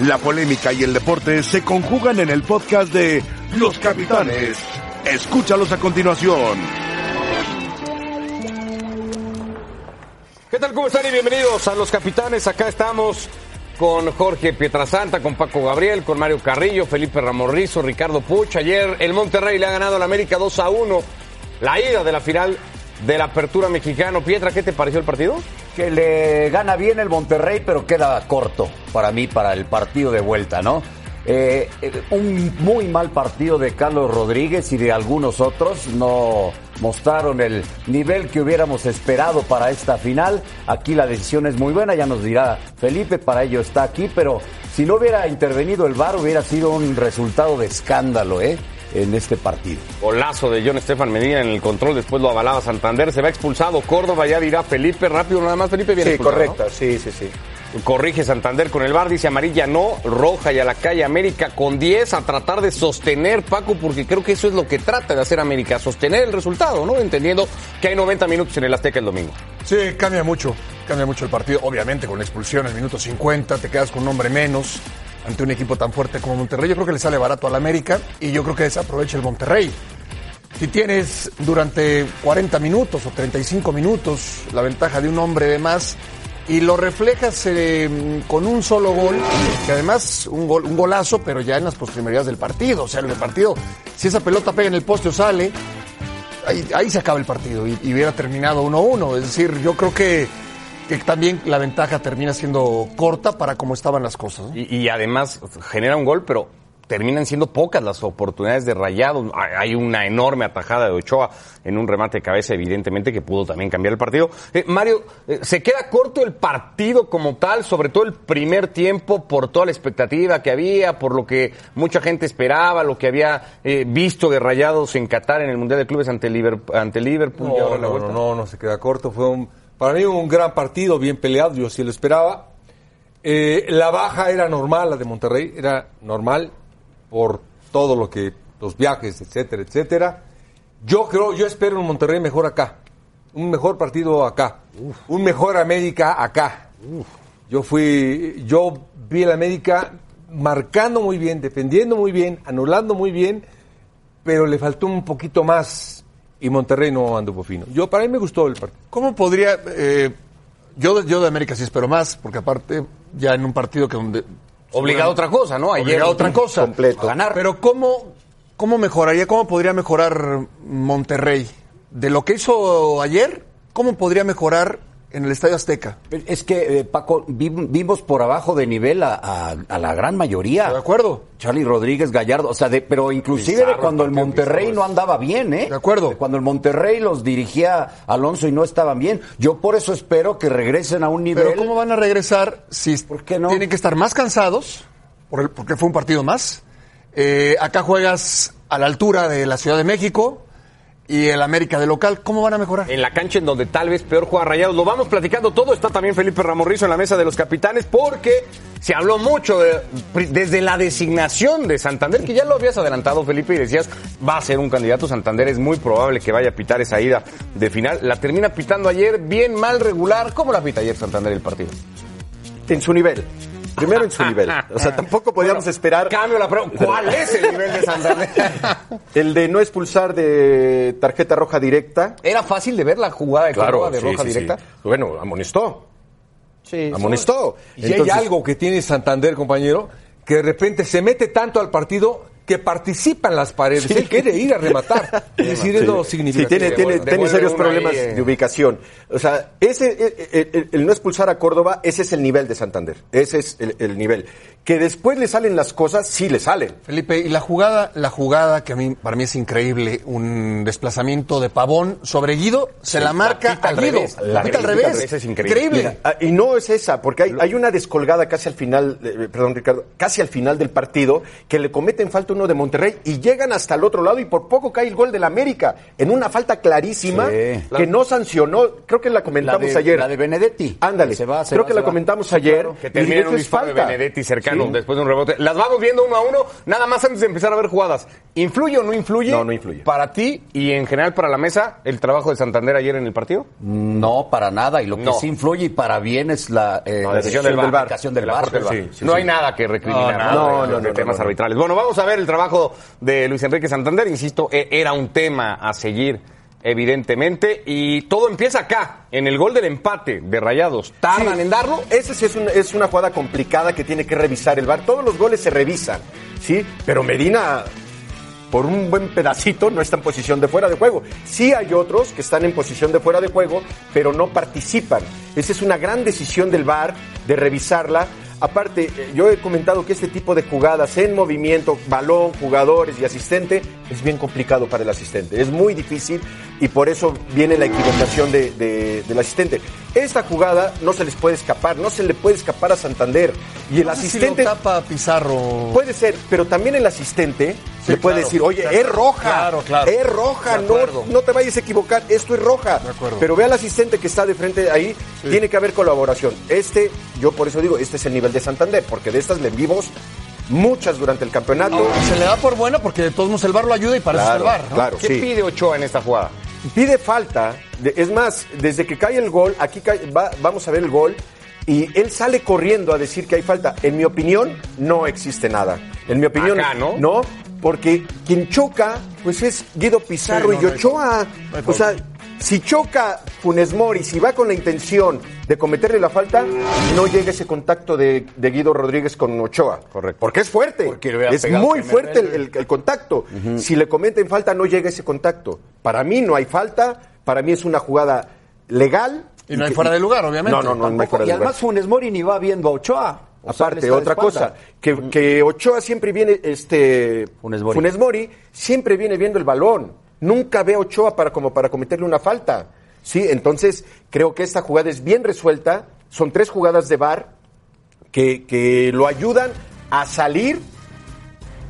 La polémica y el deporte se conjugan en el podcast de Los Capitanes. Escúchalos a continuación. ¿Qué tal? ¿Cómo están? Y bienvenidos a Los Capitanes. Acá estamos con Jorge Pietrasanta, con Paco Gabriel, con Mario Carrillo, Felipe Ramorrizo, Ricardo Puch. Ayer el Monterrey le ha ganado al América 2 a 1. La ida de la final de la Apertura Mexicano. Pietra, ¿qué te pareció el partido? Que le gana bien el Monterrey, pero queda corto para mí, para el partido de vuelta, ¿no? Eh, un muy mal partido de Carlos Rodríguez y de algunos otros no mostraron el nivel que hubiéramos esperado para esta final. Aquí la decisión es muy buena, ya nos dirá Felipe, para ello está aquí, pero si no hubiera intervenido el VAR hubiera sido un resultado de escándalo, ¿eh? En este partido. Golazo de John Estefan Medina en el control, después lo avalaba Santander, se va expulsado Córdoba, ya dirá Felipe, rápido nada más, Felipe viene Sí, correcto, sí, sí, sí. Corrige Santander con el bar, dice amarilla no, roja y a la calle América con 10 a tratar de sostener Paco, porque creo que eso es lo que trata de hacer América, sostener el resultado, ¿no? Entendiendo que hay 90 minutos en el Azteca el domingo. Sí, cambia mucho, cambia mucho el partido. Obviamente con la expulsión el minuto 50, te quedas con un hombre menos ante un equipo tan fuerte como Monterrey. Yo creo que le sale barato al América y yo creo que desaprovecha el Monterrey. Si tienes durante 40 minutos o 35 minutos la ventaja de un hombre de más y lo reflejas eh, con un solo gol, que además un, gol, un golazo, pero ya en las postrimerías del partido. O sea, en el partido, si esa pelota pega en el poste o sale, ahí, se acaba el partido y, y hubiera terminado 1-1. Es decir, yo creo que, que también la ventaja termina siendo corta para cómo estaban las cosas. ¿no? Y, y además genera un gol, pero terminan siendo pocas las oportunidades de Rayados. Hay una enorme atajada de Ochoa en un remate de cabeza, evidentemente, que pudo también cambiar el partido. Eh, Mario, eh, ¿se queda corto el partido como tal, sobre todo el primer tiempo, por toda la expectativa que había, por lo que mucha gente esperaba, lo que había eh, visto de Rayados en Qatar en el Mundial de Clubes ante Liverpool, ante Liverpool y No, la vuelta? no, no, no se queda corto. Fue un, para mí un gran partido, bien peleado, yo sí lo esperaba. Eh, la baja era normal, la de Monterrey, era normal por todo lo que, los viajes, etcétera, etcétera. Yo creo, yo espero un Monterrey mejor acá, un mejor partido acá, un mejor América acá. Yo fui, yo vi el América marcando muy bien, defendiendo muy bien, anulando muy bien, pero le faltó un poquito más y Monterrey no anduvo fino. Yo para mí me gustó el partido. ¿Cómo podría.? eh, yo, de- yo de América sí espero más, porque aparte, ya en un partido que donde. Obligado a otra cosa, ¿no? Ayer Obligado a otra cosa. Completo. A ganar. Pero ¿cómo, ¿cómo mejoraría, cómo podría mejorar Monterrey? De lo que hizo ayer, ¿cómo podría mejorar en el Estadio Azteca? Es que, eh, Paco, vi- vimos por abajo de nivel a, a- a la gran mayoría. ¿De acuerdo? Charlie Rodríguez, Gallardo, o sea, de- pero inclusive de cuando el Monterrey no andaba bien, ¿eh? De acuerdo. De cuando el Monterrey los dirigía Alonso y no estaban bien. Yo por eso espero que regresen a un nivel. Pero ¿cómo van a regresar si ¿Por qué no? tienen que estar más cansados? Por el- porque fue un partido más. Eh, acá juegas a la altura de la Ciudad de México y el América de local. ¿Cómo van a mejorar? en la cancha en donde tal vez peor juega Rayados. Lo vamos platicando todo. Está también Felipe Ramorrizo en la mesa de los capitanes porque se habló mucho de- desde la designación de Santander, que ya lo habías adelantado, Felipe, y decías, va a ser un candidato Santander. Es muy probable que vaya a pitar esa ida de final. La termina pitando ayer, bien, mal, regular. ¿Cómo la pita ayer Santander el partido? en su nivel. Primero en su nivel. O sea, tampoco podíamos Bueno, esperar Cambio la pregunta. ¿Cuál es el nivel de Santander? el de no expulsar de tarjeta roja directa. ¿Era fácil de ver la jugada de Córdoba de sí, roja sí, directa? sí. Bueno, amonestó. amonestó. Y hay algo que tiene Santander, compañero, que de repente se mete tanto al partido que participa en las paredes. Él quiere ir a rematar. Es decir, es lo Sí, significativo. tiene, tiene, tiene serios problemas ahí, eh. de ubicación. O sea, ese, el, el no expulsar a Córdoba, ese es el nivel de Santander. Ese es el, el nivel. Que después le salen las cosas, sí le salen. Felipe, y la jugada, la jugada que a mí, para mí es increíble, un desplazamiento de Pavón sobre Guido, se la marca quita a al Guido. revés, La al quita al revés. revés, es increíble. Mira, ah, y no es esa, porque hay, hay una descolgada casi al final, eh, perdón Ricardo, casi al final del partido, que le cometen falta uno de Monterrey y llegan hasta el otro lado y por poco cae el gol del América en una falta clarísima Sí. que no sancionó, creo que la La comentamos de, ayer. la de Benedetti. Ándale, Se va, se creo va, que se la va. comentamos ayer. Que termina un disparo de. Benedetti cercano Sí. Después de un rebote. Las vamos viendo uno a uno, nada más antes de empezar a ver jugadas. ¿Influye o no influye? No, no influye. Para ti y en general para la mesa el trabajo de Santander ayer en el partido? No, para nada. Y lo que No. sí influye y para bien es la, eh, No, la decisión decisión del aplicación del. Sí, sí, no sí. hay nada que recriminar No, ¿no? de- temas arbitrales. Bueno, vamos a ver el trabajo de Luis Enrique Santander. Insisto, e- era un tema a seguir evidentemente y todo empieza acá, en el gol del empate de Rayados. ¿Tardan Sí, en darlo? Esa sí es, un- es una jugada complicada que tiene que revisar el VAR. Todos los goles se revisan, ¿sí? Pero Medina, por un buen pedacito, no está en posición de fuera de juego. Sí hay otros que están en posición de fuera de juego, pero no participan. Esa es una gran decisión del VAR de revisarla. Aparte, yo he comentado que este tipo de jugadas en movimiento, balón, jugadores y asistente, es bien complicado para el asistente. Es muy difícil y por eso viene la equivocación de- de- del asistente. Esta jugada no se les puede escapar, no se le puede escapar a Santander. Y el No sé si asistente... lo tapa Pizarro. Puede ser, pero también el asistente Sí, le puede claro. decir, oye, Claro, es roja, claro, claro. es roja, no, no te vayas a equivocar, esto es roja. De acuerdo. Pero ve al asistente que está de frente ahí, tiene que haber colaboración. Este, yo por eso digo, este es el nivel de Santander, porque de estas le vimos muchas durante el campeonato. Se le da por buena porque de todos modos el bar lo ayuda y para eso es el Claro, bar. ¿no? claro, ¿Qué sí. pide Ochoa en esta jugada? Pide falta, es más, desde que cae el gol, aquí cae- va- vamos a ver el gol, y él sale corriendo a decir que hay falta. En mi opinión, no existe nada. En mi opinión, Acá, ¿no? No, porque quien choca, pues es Guido Pizarro Sí, no, y Ochoa. No o sea, si choca Funes Mori, si va con la intención de cometerle la falta, no llega ese contacto de, de Guido Rodríguez con Ochoa. Correcto. Porque es fuerte. Porque es muy fuerte el, él. el- el contacto. Si le cometen falta, no llega ese contacto. Para mí no hay falta. Para mí es una jugada legal. Y no hay fuera de lugar, obviamente. No, no, no, no hay fuera y de lugar. además Funes Mori ni va viendo a Ochoa. O Aparte, otra cosa, que, que Ochoa siempre viene, este, Funes Mori. Mori siempre viene viendo el balón. Nunca ve a Ochoa para, como para cometerle una falta. Sí, entonces creo que esta jugada es bien resuelta. Son tres jugadas de VAR que, que lo ayudan a salir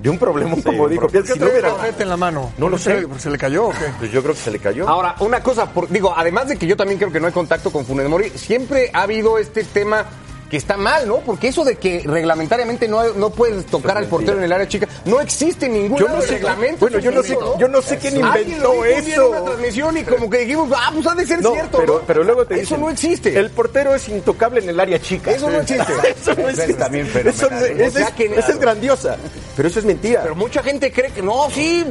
de un problema, como dijo. ¿Por qué Si no hubiera- en la mano? No lo ¿Por qué sé. se le- ¿Se le cayó o qué? Pues yo creo que se le cayó. Ahora, una cosa, por- digo, además de que yo también creo que no hay contacto con Funes Mori, siempre ha habido este tema que está mal, ¿no? Porque eso de que reglamentariamente no, no puedes tocar al portero en el área chica, no existe ningún no sé- reglamento. bueno, yo no sé- yo no sé quién inventó eso. una transmisión y como que dijimos, ah, pues ha de ser No, cierto. pero, pero luego te Eso dicen, no existe. El portero es intocable en el área chica. Eso no existe. eso no Eso existe. Eso es, esa es grandiosa. Pero eso es mentira. Pero mucha gente cree que no, sí,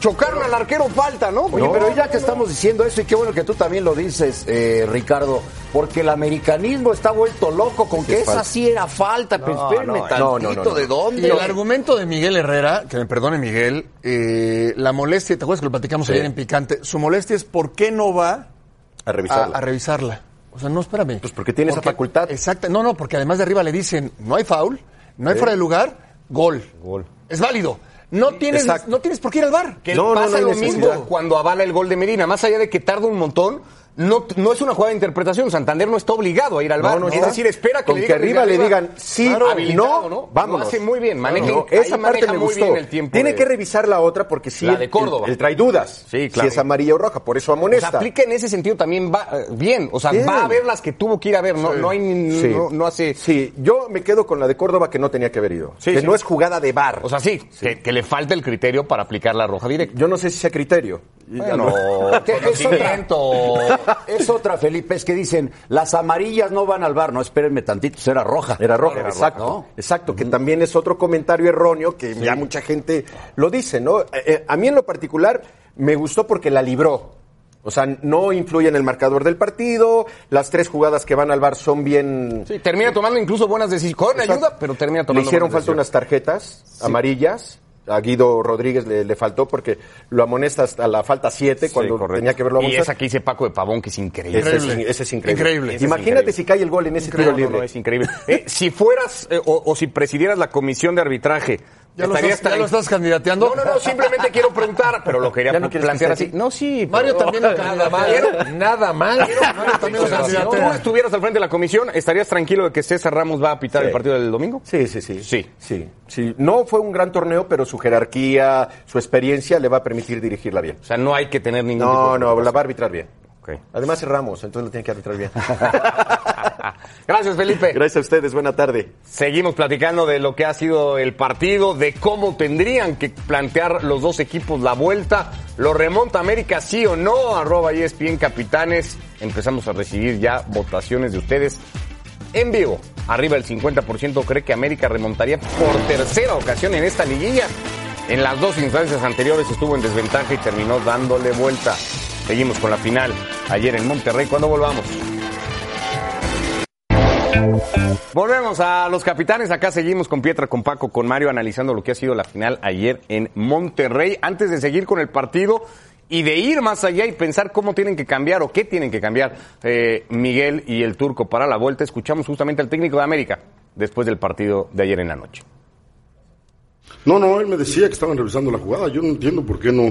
chocaron al arquero falta, ¿no? Oye, No, pero ya que no. estamos diciendo eso, y qué bueno que tú también lo dices, eh, Ricardo, porque el americanismo está vuelto loco con que esa sí era falta, pero No, espérenme no, tantito, no, no, no. ¿de Y dónde? el argumento de Miguel Herrera, que me perdone Miguel, eh, la molestia, ¿te acuerdas que lo platicamos ayer en Picante? Su molestia es por qué no va a a, revisarla. a revisarla. O sea, no, espérame. Pues porque tiene esa facultad. Exacto. No, no, porque además de arriba le dicen, no hay foul, no hay fuera de lugar, gol. Gol. Es válido. No tienes, Exacto. no tienes por qué ir al bar. Que No, pasa no lo mismo cuando avala el gol de Medina. Más allá de que tarda un montón, no, no es una jugada de interpretación. Santander no está obligado a ir al No, bar. no es está. decir, espera que Con le que digan desde arriba le digan sí, claro, no, ¿no? vámonos. Lo hace muy bien, maneja, No, esa parte maneja me muy gustó. bien el tiempo. Tiene de- que revisar la otra porque sí, La de Córdoba. El trae dudas. Sí, claro. Si es amarilla o roja, por eso O sea, amonesta. aplica en ese sentido también va eh, bien. O sea, Bien. va a ver las que tuvo que ir a ver. No, no hay Sí. no, no hace. Sí, yo me quedo con la de Córdoba que no tenía que haber ido. Sí, que sí. no es jugada de bar. O sea, sí, Que, que le falta el criterio para aplicar la roja directa. yo no sé si sea criterio. Bueno, Que es. es otra, Felipe, es que dicen, las amarillas no van al bar, no, espérenme tantito, será roja. Era roja, Era exacto. ¿no? Exacto, que también es otro comentario erróneo que ya mucha gente lo dice, ¿no? Eh, eh, a mí en lo particular me gustó porque la libró. O sea, no influye en el marcador del partido, las tres jugadas que van al bar son bien... Sí, termina tomando incluso buenas decisiones. Con ayuda, pero termina Le tomando hicieron buenas falta unas tarjetas amarillas. A Guido Rodríguez le, le faltó porque lo amonesta hasta la falta 7 cuando correcto. tenía que verlo Y amonestar. esa que dice Paco de Pavón, que es increíble. Ese es, Increíble. ese es increíble. Increíble. Ese es Imagínate increíble. si cae el gol en ese No, tiro no, libre. no, es increíble. Eh, si fueras eh, o, o si presidieras la comisión de arbitraje ¿Ya lo, estarías estás, ya tran- lo estás candidateando? No, no, no, simplemente quiero preguntar, pero lo quería ¿Ya no plantear así. aquí? No, sí. Mario pero- también lo Nada mal, nada mal. Mario también lo Si tú estuvieras al frente de la comisión, ¿estarías tranquilo de que César Ramos va a pitar Sí. el partido del domingo? Sí, sí, sí. Sí. Sí, sí. No fue un gran torneo, pero su jerarquía, su experiencia le va a permitir dirigirla bien. O sea, no hay que tener ningún tipo No, de no, la va a arbitrar bien. Ok. Además es Ramos, entonces lo tiene que arbitrar bien. Gracias, Felipe. Gracias a ustedes, buena tarde. Seguimos platicando de lo que ha sido el partido, de cómo tendrían que plantear los dos equipos la vuelta. ¿Lo remonta América sí o no? Arroba ESPN Capitanes. Empezamos a recibir ya votaciones de ustedes en vivo. Arriba el 50% cree que América remontaría por tercera ocasión en esta liguilla. En las dos instancias anteriores estuvo en desventaja y terminó dándole vuelta. Seguimos con la final ayer en Monterrey. Cuando volvamos? Volvemos a los capitanes. Acá seguimos con Pietra, con Paco, con Mario, analizando lo que ha sido la final ayer en Monterrey. Antes de seguir con el partido y de ir más allá y pensar cómo tienen que cambiar o qué tienen que cambiar eh, Miguel y el turco para la vuelta, escuchamos justamente al técnico de América después del partido de ayer en la noche. No, no, él me decía que estaban revisando la jugada. Yo no entiendo por qué no,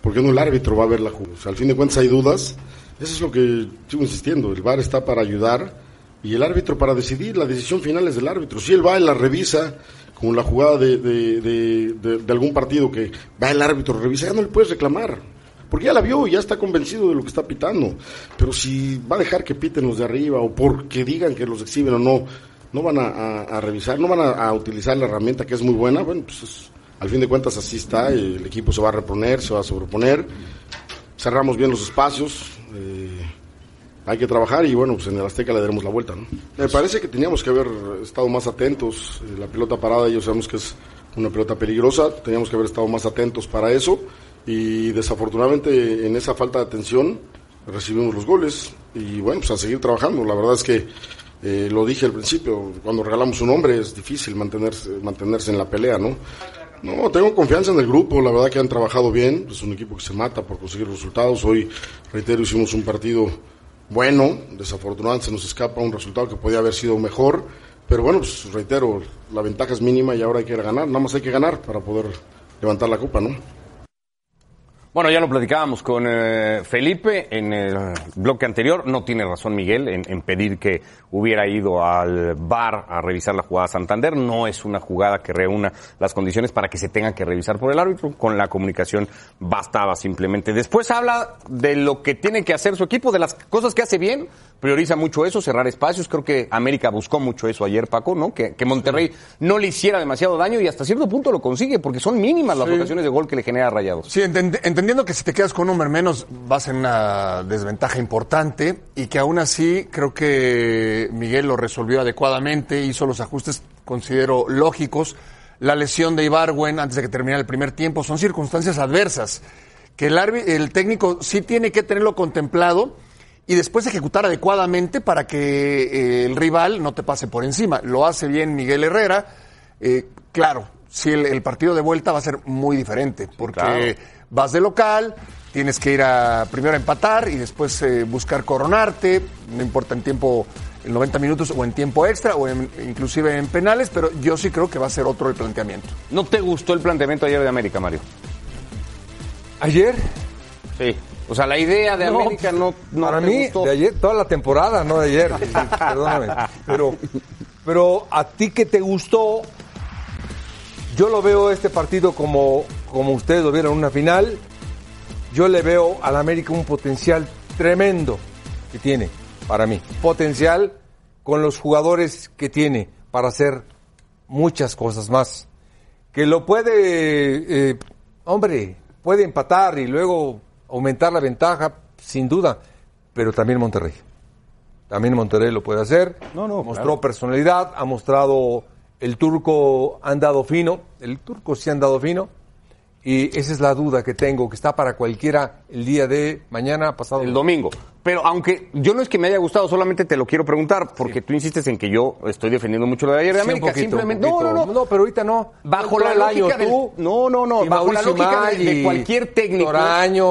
por qué no el árbitro va a ver la jugada. O sea, al fin de cuentas hay dudas. Eso es lo que sigo insistiendo. El VAR está para ayudar y el árbitro para decidir. La decisión final es del árbitro. Si él va y la revisa, como la jugada de, de, de- de- algún partido que va el árbitro, revisa, ya no le puedes reclamar. Porque ya la vio y ya está convencido de lo que está pitando. Pero si va a dejar que piten los de arriba o porque digan que los exhiben o no, no van a, revisar, no van a, utilizar la herramienta que es muy buena, bueno, pues es- al fin de cuentas así está, el equipo se va a reponer, se va a sobreponer, cerramos bien los espacios, eh, hay que trabajar y bueno, pues en el Azteca le daremos la vuelta, ¿no? Me parece que teníamos que haber estado más atentos, eh, la pelota parada, ellos sabemos que es una pelota peligrosa, teníamos que haber estado más atentos para eso y desafortunadamente en esa falta de atención recibimos los goles y bueno, pues a seguir trabajando, la verdad es que eh, lo dije al principio, cuando regalamos un hombre es difícil mantenerse, mantenerse en la pelea, ¿no? No, tengo confianza en el grupo, la verdad que han trabajado bien, es un equipo que se mata por conseguir resultados. Hoy, reitero, hicimos un partido bueno, desafortunadamente se nos escapa un resultado que podía haber sido mejor, pero bueno, pues reitero, la ventaja es mínima y ahora hay que ganar, nada más hay que ganar para poder levantar la copa, ¿no? Bueno, ya lo platicábamos con eh, Felipe en el bloque anterior. No tiene razón Miguel en, en pedir que hubiera ido al bar a revisar la jugada Santander. No es una jugada que reúna las condiciones para que se tenga que revisar por el árbitro. Con la comunicación bastaba simplemente. Después habla de lo que tiene que hacer su equipo, de las cosas que hace bien. Prioriza mucho eso, cerrar espacios. Creo que América buscó mucho eso ayer, Paco, ¿no? Que, que Monterrey no le hiciera demasiado daño y hasta cierto punto lo consigue porque son mínimas las ocasiones de gol que le genera Rayados. Sí, enten- entendiendo que si te quedas con un hombre menos vas en una desventaja importante y que aún así creo que Miguel lo resolvió adecuadamente, hizo los ajustes, considero lógicos. La lesión de Ibarwen antes de que terminara el primer tiempo son circunstancias adversas que el, el técnico sí tiene que tenerlo contemplado y después ejecutar adecuadamente para que eh, el rival no te pase por encima. Lo hace bien Miguel Herrera. Eh, claro, si el, partido de vuelta va a ser muy diferente, porque. Vas de local, tienes que ir a primero a empatar y después eh, buscar coronarte, no importa en tiempo, en 90 minutos o en tiempo extra o en- inclusive en penales, pero yo sí creo que va a ser otro el planteamiento. ¿No te gustó el planteamiento ayer de América, Mario? Ayer, Sí. O sea, la idea de No, América no, no para mí, gustó. de ayer, toda la temporada, no de ayer, perdóname. Pero, pero a ti que te gustó, yo lo veo este partido como, como ustedes lo vieron en una final. Yo le veo al América un potencial tremendo que tiene, para mí. Potencial con los jugadores que tiene para hacer muchas cosas más. Que lo puede, eh, hombre, puede empatar y luego aumentar la ventaja, sin duda, pero también Monterrey. También Monterrey lo puede hacer. Mostró personalidad, ha mostrado el turco, han dado fino, el turco sí han dado fino. Y esa es la duda que tengo, que está para cualquiera el día de mañana, pasado. El domingo. Pero aunque yo no es que me haya gustado, solamente te lo quiero preguntar, porque tú insistes en que yo estoy defendiendo mucho lo de ayer de Sí, América. poquito, Simplemente, no, poquito. no, no. pero ahorita no. Bajo la lógica del- tú no, no, no, bajo la lógica de, cualquier técnico,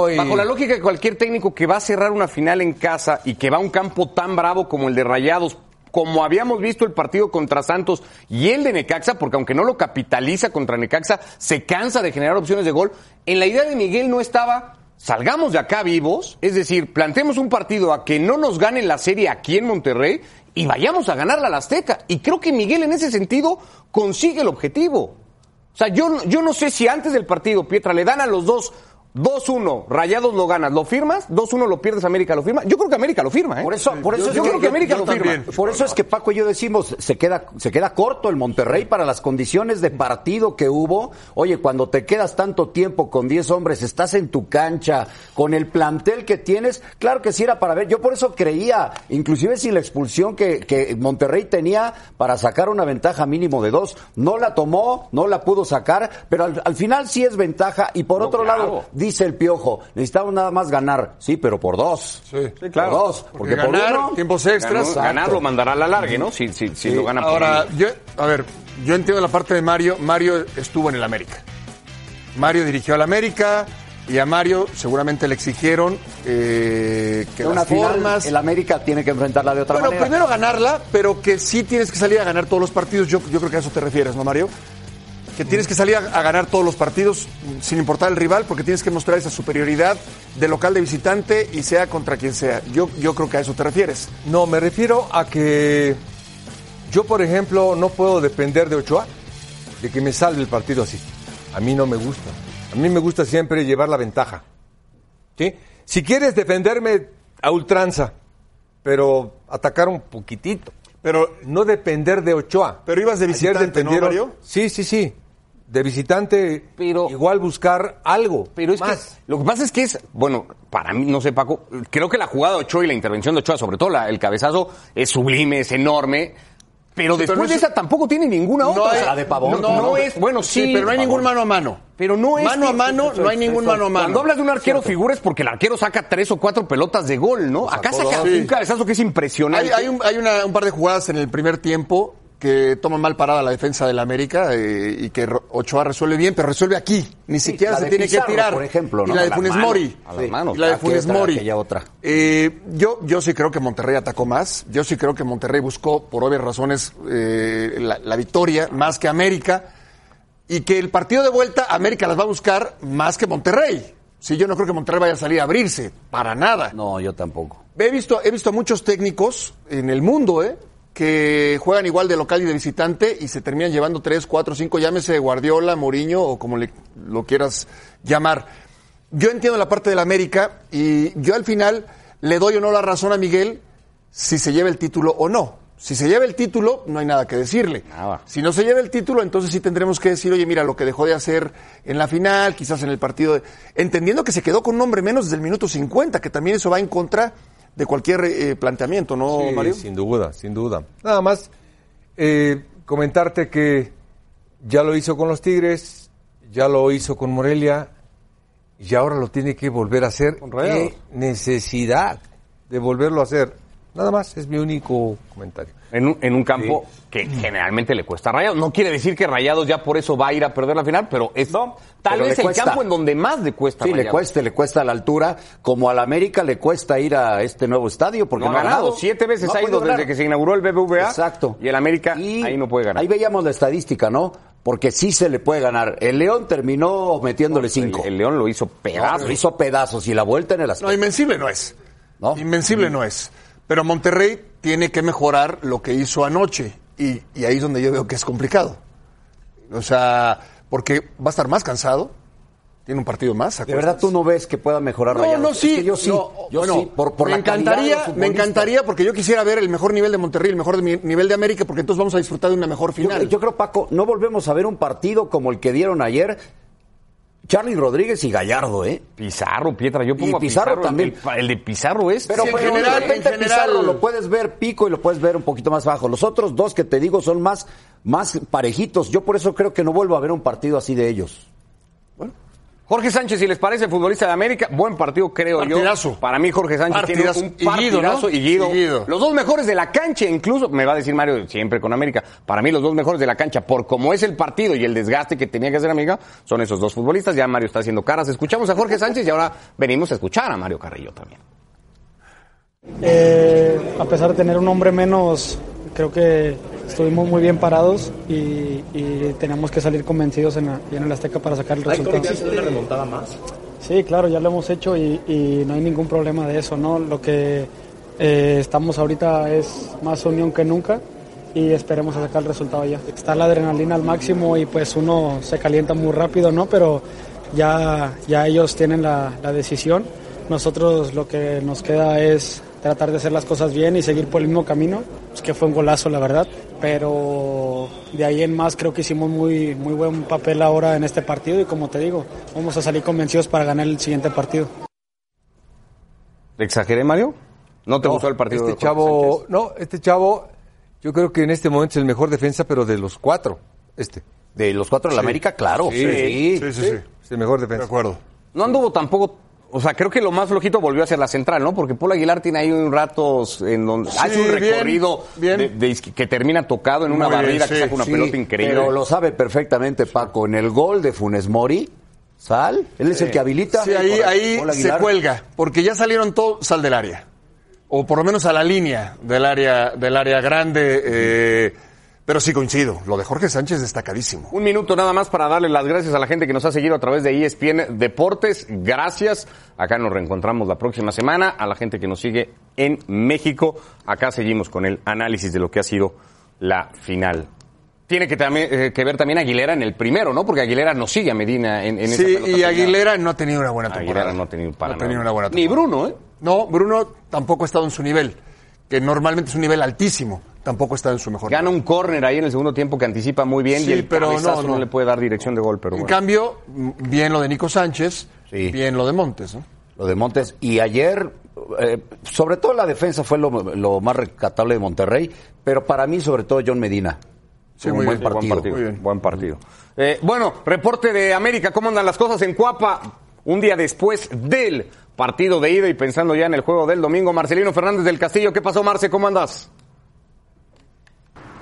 y- bajo la lógica de cualquier técnico que va a cerrar una final en casa y que va a un campo tan bravo como el de Rayados como habíamos visto el partido contra Santos y el de Necaxa, porque aunque no lo capitaliza contra Necaxa, se cansa de generar opciones de gol. En la idea de Miguel no estaba salgamos de acá vivos, es decir, planteemos un partido a que no nos gane la serie aquí en Monterrey y vayamos a ganarla a la Azteca. Y creo que Miguel en ese sentido consigue el objetivo. O sea, yo, yo no sé si antes del partido, Pietra, le dan a los dos 2-1, Rayados lo ganas, ¿lo firmas? 2-1 lo pierdes, América lo firma. Yo creo que América lo firma, ¿eh? Por eso, por eso yo, es creo que América lo firma. Por eso es que Paco y yo decimos, se queda, se queda corto el Monterrey para las condiciones de partido que hubo. Oye, cuando te quedas tanto tiempo con 10 hombres, estás en tu cancha, con el plantel que tienes, claro que sí era para ver. Yo por eso creía, inclusive si la expulsión que, que Monterrey tenía para sacar una ventaja mínimo de dos, no la tomó, no la pudo sacar, pero al, al final sí es ventaja. Y por No, otro claro. lado, dice el piojo, necesitamos nada más ganar, sí, pero por dos. Sí. Sí, claro. Por dos. Porque Porque, ganar, por uno, tiempos Ganó- extras. ganar lo mandará a la larga, ¿no? Si, si, si lo gana por Ahora, yo, a ver, yo entiendo la parte de Mario. Mario estuvo en el América. Mario dirigió al América y a Mario seguramente le exigieron eh, que una las final, formas... el América tiene que enfrentarla de otra Bueno, manera. primero ganarla, pero que sí tienes que salir a ganar todos los partidos. Yo, yo creo que a eso te refieres, ¿no, Mario? Que tienes que salir a, a ganar todos los partidos sin importar el rival, porque tienes que mostrar esa superioridad de local de visitante y sea contra quien sea. Yo, yo creo que a eso te refieres. No, me refiero a que yo, por ejemplo, no puedo depender de Ochoa de que me salve el partido así. A mí no me gusta. A mí me gusta siempre llevar la ventaja. ¿Sí? Si quieres defenderme a ultranza, pero atacar un poquitito. Pero No depender de Ochoa. Pero ibas de Ayer visitante, ¿no, Mario? Sí, sí, sí. De visitante, Pero- igual buscar algo. Pero es más. que lo que pasa es que es, bueno, para mí, no sé, Paco, creo que la jugada de Ochoa y la intervención de Ochoa, sobre todo la- el cabezazo, es sublime, es enorme. Pero Sí, pero después no de es- esa tampoco tiene ninguna No otra. hay- O sea, de Pavón, No, ¿no? no es, bueno, sí. pero no hay ningún mano a mano. Pero no es. Mano a mano, no hay ningún mano a mano. Cuando hablas de un arquero figura es porque el arquero saca tres o cuatro pelotas de gol, ¿no? Acá saca un cabezazo que es impresionante. Hay, hay un, hay una- un par de jugadas en el primer tiempo que toman mal parada la defensa del América eh, y que Ochoa resuelve bien, pero resuelve aquí. Ni siquiera se tiene Pizarro, que tirar. por ejemplo, ¿no? Y la de Funes Mori. a las manos. Y la de Funes Mori. otra. Eh, yo, yo sí creo que Monterrey atacó más. Yo sí creo que Monterrey buscó, por obvias razones, eh, la, la victoria más que América. Y que el partido de vuelta, América las va a buscar más que Monterrey. Sí, yo no creo que Monterrey vaya a salir a abrirse. Para nada. No, yo tampoco. He visto, he visto a muchos técnicos en el mundo, ¿eh? Que juegan igual de local y de visitante y se terminan llevando tres, cuatro, cinco, llámese Guardiola, Mourinho o como le, lo quieras llamar. Yo entiendo la parte del América y yo al final le doy o no la razón a Miguel si se lleva el título o no. Si se lleva el título, no hay nada que decirle. Nada. Si no se lleva el título, entonces sí tendremos que decir, oye, mira, lo que dejó de hacer en la final, quizás en el partido, de- entendiendo que se quedó con un hombre menos desde el minuto 50, que también eso va en contra de cualquier eh, planteamiento, ¿no, Sí, Mario? sin duda, sin duda. Nada más eh, comentarte que ya lo hizo con los Tigres, ya lo hizo con Morelia y ahora lo tiene que volver a hacer. ¿Qué necesidad de volverlo a hacer? Nada más, es mi único comentario. En un, en un campo que generalmente le cuesta a Rayados. No quiere decir que Rayados ya por eso va a ir a perder la final, pero es tal pero vez el campo en donde más le cuesta Sí, le cuesta, le cuesta a la altura, como al América le cuesta ir a este nuevo estadio porque No no, ha ganado. Siete veces No ha ido desde que se inauguró el BBVA. Exacto. Y el América Y ahí no puede ganar. Ahí veíamos la estadística, ¿no? Porque sí se le puede ganar. El León terminó metiéndole cinco. El, el León lo hizo No, pedazos. lo hizo pedazos y la vuelta en el No, Azteca. invencible no es. ¿No? Invencible no es. Pero Monterrey tiene que mejorar lo que hizo anoche. Y, y ahí es donde yo veo que es complicado. O sea, porque va a estar más cansado. Tiene un partido más. ¿a De verdad tú no ves que pueda mejorar No, Rayados? no, Es sí. que yo sí. no, yo bueno, sí. Por, por me la encantaría, me encantaría porque yo quisiera ver el mejor nivel de Monterrey, el mejor de nivel de América, porque entonces vamos a disfrutar de una mejor Yo, final. yo creo, Paco, no volvemos a ver un partido como el que dieron ayer. Charlie Rodríguez y Gallardo, ¿eh? Pizarro, Pietra, yo pongo Y a Pizarro el- también. El, el de Pizarro es. Pero, Sí, en pero general- de repente en general- Pizarro lo puedes ver pico y lo puedes ver un poquito más bajo. Los otros dos que te digo son más, más parejitos. Yo por eso creo que no vuelvo a ver un partido así de ellos. Jorge Sánchez, si les parece, futbolista de América, buen partido creo Partidazo. yo. Para mí Jorge Sánchez Partidazo. tiene un Y Guido, partidazo ¿no? y Guido. Y Guido. Los dos mejores de la cancha, incluso, me va a decir Mario, siempre con América. Para mí los dos mejores de la cancha, por cómo es el partido y el desgaste que tenía que hacer América, son esos dos futbolistas. Ya Mario está haciendo caras. Escuchamos a Jorge Sánchez y ahora venimos a escuchar a Mario Carrillo también. Eh, a pesar de tener un hombre menos, creo que estuvimos muy bien parados y, y tenemos que salir convencidos en, la, en el Azteca para sacar el ¿Hay resultado. de una remontada más? Sí, claro, ya lo hemos hecho y, y no hay ningún problema de eso, ¿no? Lo que eh, estamos ahorita es más unión que nunca y esperemos a sacar el resultado ya. Está la adrenalina al máximo y pues uno se calienta muy rápido, ¿no? Pero ya, ya ellos tienen la, la decisión. Nosotros lo que nos queda es tratar de hacer las cosas bien y seguir por el mismo camino, pues que fue un golazo la verdad, pero de ahí en más creo que hicimos muy, muy buen papel ahora en este partido y como te digo, vamos a salir convencidos para ganar el siguiente partido. ¿Le exageré, Mario? ¿No te No, gustó el partido Este de chavo, Sánchez? no, este chavo, yo creo que en este momento es el mejor defensa, pero de los cuatro, este. De los cuatro de la Sí. América, claro. Sí, Sí. Sí, sí, sí. Es el mejor defensa. De acuerdo. No anduvo tampoco. O sea, creo que lo más flojito volvió a ser la central, ¿no? Porque Paul Aguilar tiene ahí un ratos en donde Sí, hace un recorrido bien. de- de izqui- que termina tocado en una Muy bien, barrida que sí, saca una Sí, pelota increíble. Pero lo sabe perfectamente Paco. En el gol de Funes Mori, Sal, él es el que habilita. Sí, ahí, ahí se cuelga, porque ya salieron todos al del área. O por lo menos a la línea del área, del área grande. eh, pero sí coincido, lo de Jorge Sánchez destacadísimo. Un minuto nada más para darle las gracias a la gente que nos ha seguido a través de ESPN Deportes. Gracias. Acá nos reencontramos la próxima semana. A la gente que nos sigue en México. Acá seguimos con el análisis de lo que ha sido la final. Tiene que, también, eh, que ver también Aguilera en el primero, ¿no? Porque Aguilera nos sigue a Medina en, en esa Sí, pelota y. Aguilera no ha tenido una buena temporada. Aguilera no ha tenido para No ha tenido una buena Ni temporada. Bruno, ¿eh? No, Bruno tampoco ha estado en su nivel, que normalmente es un nivel altísimo. Tampoco está en su mejor Gana un córner ahí en el segundo tiempo que anticipa muy bien Sí, y el pero no, no, no. le puede dar dirección de gol. Pero En bueno. cambio, bien lo de Nico Sánchez, Sí. bien lo de Montes, ¿no? Lo de Montes. Y ayer, eh, sobre todo la defensa fue lo, lo más rescatable de Monterrey, pero para mí, sobre todo, John Medina. Sí, muy un buen bien, partido. Buen partido. Muy bien. Buen partido. Eh, bueno, reporte de América. ¿Cómo andan las cosas en Cuapa? Un día después del partido de ida y pensando ya en el juego del domingo. Marcelino Fernández del Castillo. ¿Qué pasó, Marce? ¿Cómo andas?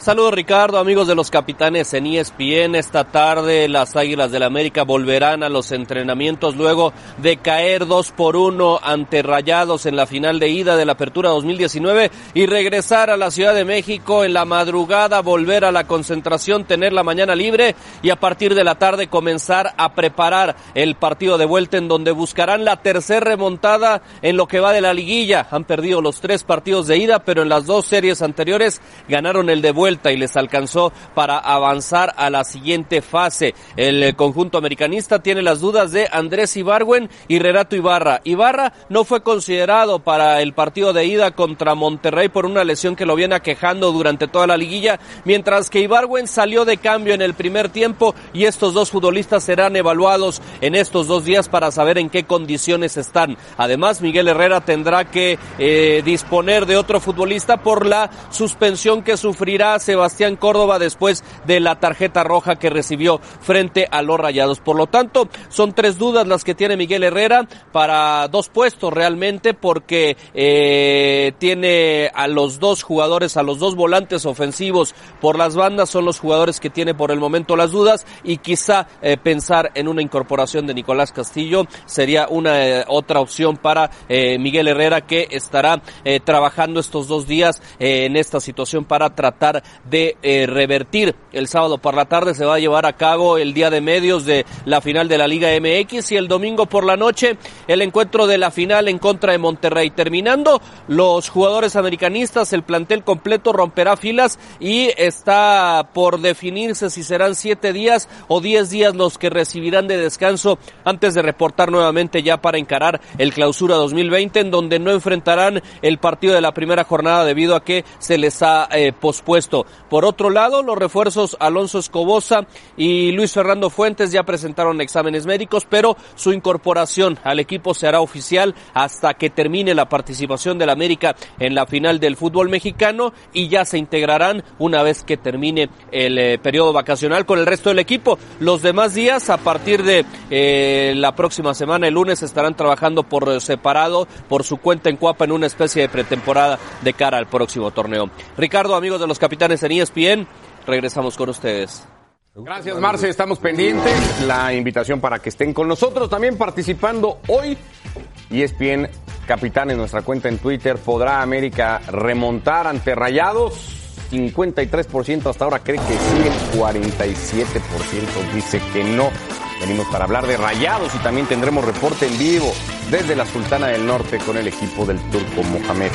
Saludos Ricardo, amigos de los capitanes en ESPN. Esta tarde las Águilas del América volverán a los entrenamientos luego de caer 2 por 1 ante Rayados en la final de ida de la Apertura 2019 y regresar a la Ciudad de México en la madrugada, volver a la concentración, tener la mañana libre y a partir de la tarde comenzar a preparar el partido de vuelta en donde buscarán la tercera remontada en lo que va de la liguilla. Han perdido los tres partidos de ida, pero en las dos series anteriores ganaron el de vuelta y les alcanzó para avanzar a la siguiente fase. El eh, conjunto americanista tiene las dudas de Andrés Ibargüen y Renato Ibarra. Ibarra no fue considerado para el partido de ida contra Monterrey por una lesión que lo viene aquejando durante toda la liguilla, mientras que Ibargüen salió de cambio en el primer tiempo y estos dos futbolistas serán evaluados en estos dos días para saber en qué condiciones están. Además, Miguel Herrera tendrá que eh, disponer de otro futbolista por la suspensión que sufrirá Sebastián Córdoba después de la tarjeta roja que recibió frente a los Rayados. Por lo tanto, son tres dudas las que tiene Miguel Herrera para dos puestos realmente porque eh, tiene a los dos jugadores, a los dos volantes ofensivos por las bandas, son los jugadores que tiene por el momento las dudas y quizá eh, pensar en una incorporación de Nicolás Castillo sería una eh, otra opción para eh, Miguel Herrera que estará trabajando estos dos días en esta situación para tratar de eh, revertir. El sábado por la tarde se va a llevar a cabo el día de medios de la final de la Liga MX y el domingo por la noche el encuentro de la final en contra de Monterrey. Terminando, los jugadores americanistas, el plantel completo romperá filas y está por definirse si serán siete días o diez días los que recibirán de descanso antes de reportar nuevamente ya para encarar el clausura 2020 en donde no enfrentarán el partido de la primera jornada debido a que se les ha eh, pospuesto. Por otro lado, los refuerzos Alonso Escobosa y Luis Fernando Fuentes ya presentaron exámenes médicos, pero su incorporación al equipo se hará oficial hasta que termine la participación del América en la final del fútbol mexicano y ya se integrarán una vez que termine el eh, periodo vacacional con el resto del equipo. Los demás días, a partir de eh, la próxima semana, el lunes, estarán trabajando por eh, separado, por su cuenta en Cuapa, en una especie de pretemporada de cara al próximo torneo. Ricardo, amigos de los capitanes en ESPN, regresamos con ustedes. Gracias, Marce. Estamos pendientes. La invitación para que estén con nosotros también participando hoy. E Y ESPN Capitán en nuestra cuenta en Twitter. ¿Podrá América remontar ante Rayados? 53% hasta ahora cree que sí, el 47% dice que no. Venimos para hablar de rayados y también tendremos reporte en vivo desde la Sultana del Norte con el equipo del Turco Mohamed.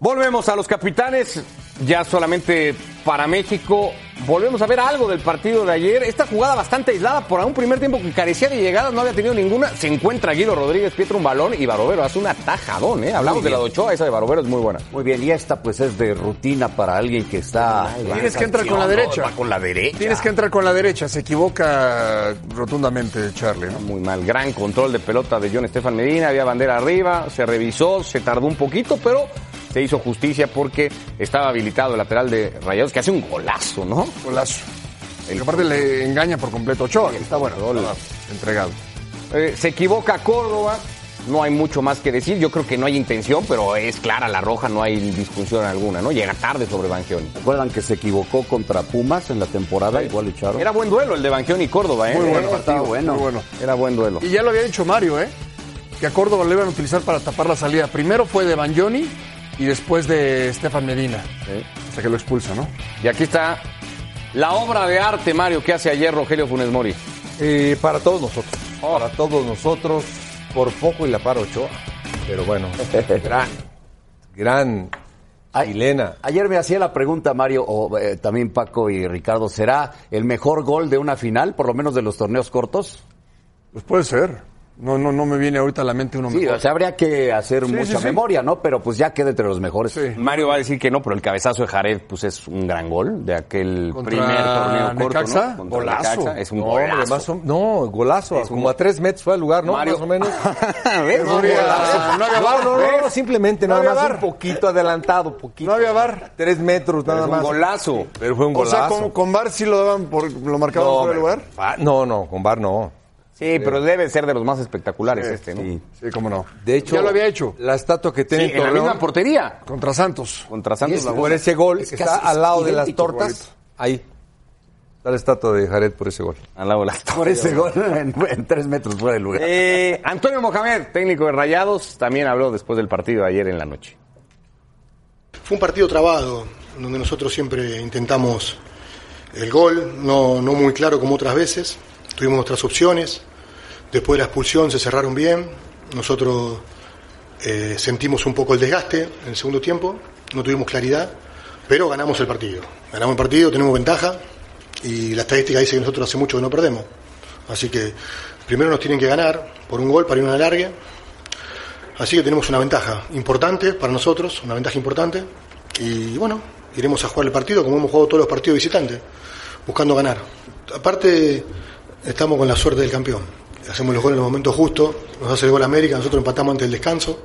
Volvemos a los capitanes, ya solamente para México. Volvemos a ver algo del partido de ayer. Esta jugada bastante aislada por un primer tiempo que carecía de llegadas, no había tenido ninguna. Se encuentra Guido Rodríguez, Pietro un balón y Barovero hace un atajadón, ¿eh? Hablamos de la de Ochoa, esa de Barovero es muy buena. Muy bien, y esta pues es de rutina para alguien que está... Tienes que entrar con la derecha. Con la derecha. Tienes que entrar con la derecha. Se equivoca rotundamente Charlie, ¿no? Muy mal, gran control de pelota de John Estefan Medina, había bandera arriba, se revisó, se tardó un poquito, pero se hizo justicia porque estaba habilitado el lateral de Rayados, que hace un golazo, ¿no? Golazo. El aparte le engaña por completo Ochoa, que está bueno, entregado. Eh, se equivoca Córdoba, no hay mucho más que decir, yo creo que no hay intención, pero es clara la roja, no hay discusión alguna, ¿no? Llega tarde sobre Bangioni. ¿Recuerdan que se equivocó contra Pumas en la temporada? Igual le echaron. Era buen duelo el de Bangioni y Córdoba, ¿eh? Muy bueno Eh, partido, estaba bueno. muy bueno. Era buen duelo. Y ya lo había dicho Mario, ¿eh? Que a Córdoba lo iban a utilizar para tapar la salida. Primero fue de Banjoni y después de Estefan Medina. Hasta que lo expulsa, ¿no? Y aquí está la obra de arte, Mario, que hace ayer Rogelio Funes Mori. Eh, para todos nosotros. Para todos nosotros, por poco y la para Ochoa. Pero bueno, gran, gran chilena. Ayer me hacía la pregunta, Mario, o eh, también Paco y Ricardo, ¿será el mejor gol de una final, por lo menos de los torneos cortos? Pues puede ser. No, no, no me viene ahorita a la mente uno Sí, mejor. o sea, habría que hacer Sí, mucha sí, sí. memoria, ¿no? Pero pues ya queda entre los mejores. Sí. Mario va a decir que no, pero el cabezazo de Jared pues es un gran gol de aquel Contra primer torneo corto, Necaxa, ¿no? Contra golazo. Necaxa, Es un No, hombre, golazo. más o- no, golazo. como a tres metros fue al lugar, ¿no? Mario- Más o menos. ¿Ves? No había, no había No, bar, no, no, no, simplemente No nada había más bar. un poquito adelantado, poquito. No había bar. Tres metros, nada es un más. golazo. Pero fue un O sea, golazo. con, con bar sí lo daban por, lo marcaban no, fuera de hombre, lugar. va- no, no, con bar no. Sí, pero debe ser de los más espectaculares este, ¿no? Sí. Sí, cómo no. De hecho, ya lo había hecho La estatua que Sí, tiene en la misma portería. contra Santos. Contra Santos Es- por ese gol Es que está al lado de las tortas, ahí. Está la estatua de Jared por ese gol. Al lado de la Por ese gol en, en tres metros fuera del lugar. Eh, Antonio Mohamed, técnico de Rayados, también habló después del partido ayer en la noche. Fue un partido trabado, donde nosotros siempre intentamos el gol, no, no muy claro como otras veces. Tuvimos nuestras opciones. Después de la expulsión se cerraron bien. Nosotros eh, sentimos un poco el desgaste en el segundo tiempo. No tuvimos claridad, pero ganamos el partido. Ganamos el partido, tenemos ventaja y la estadística dice que nosotros hace mucho que no perdemos. Así que primero nos tienen que ganar por un gol para ir a una larga. Así que tenemos una ventaja importante para nosotros, una ventaja importante. Y bueno, iremos a jugar el partido como hemos jugado todos los partidos visitantes, buscando ganar. Aparte, estamos con la suerte del campeón. Hacemos los goles en el momento justo, nos hace el gol América, nosotros empatamos antes del descanso.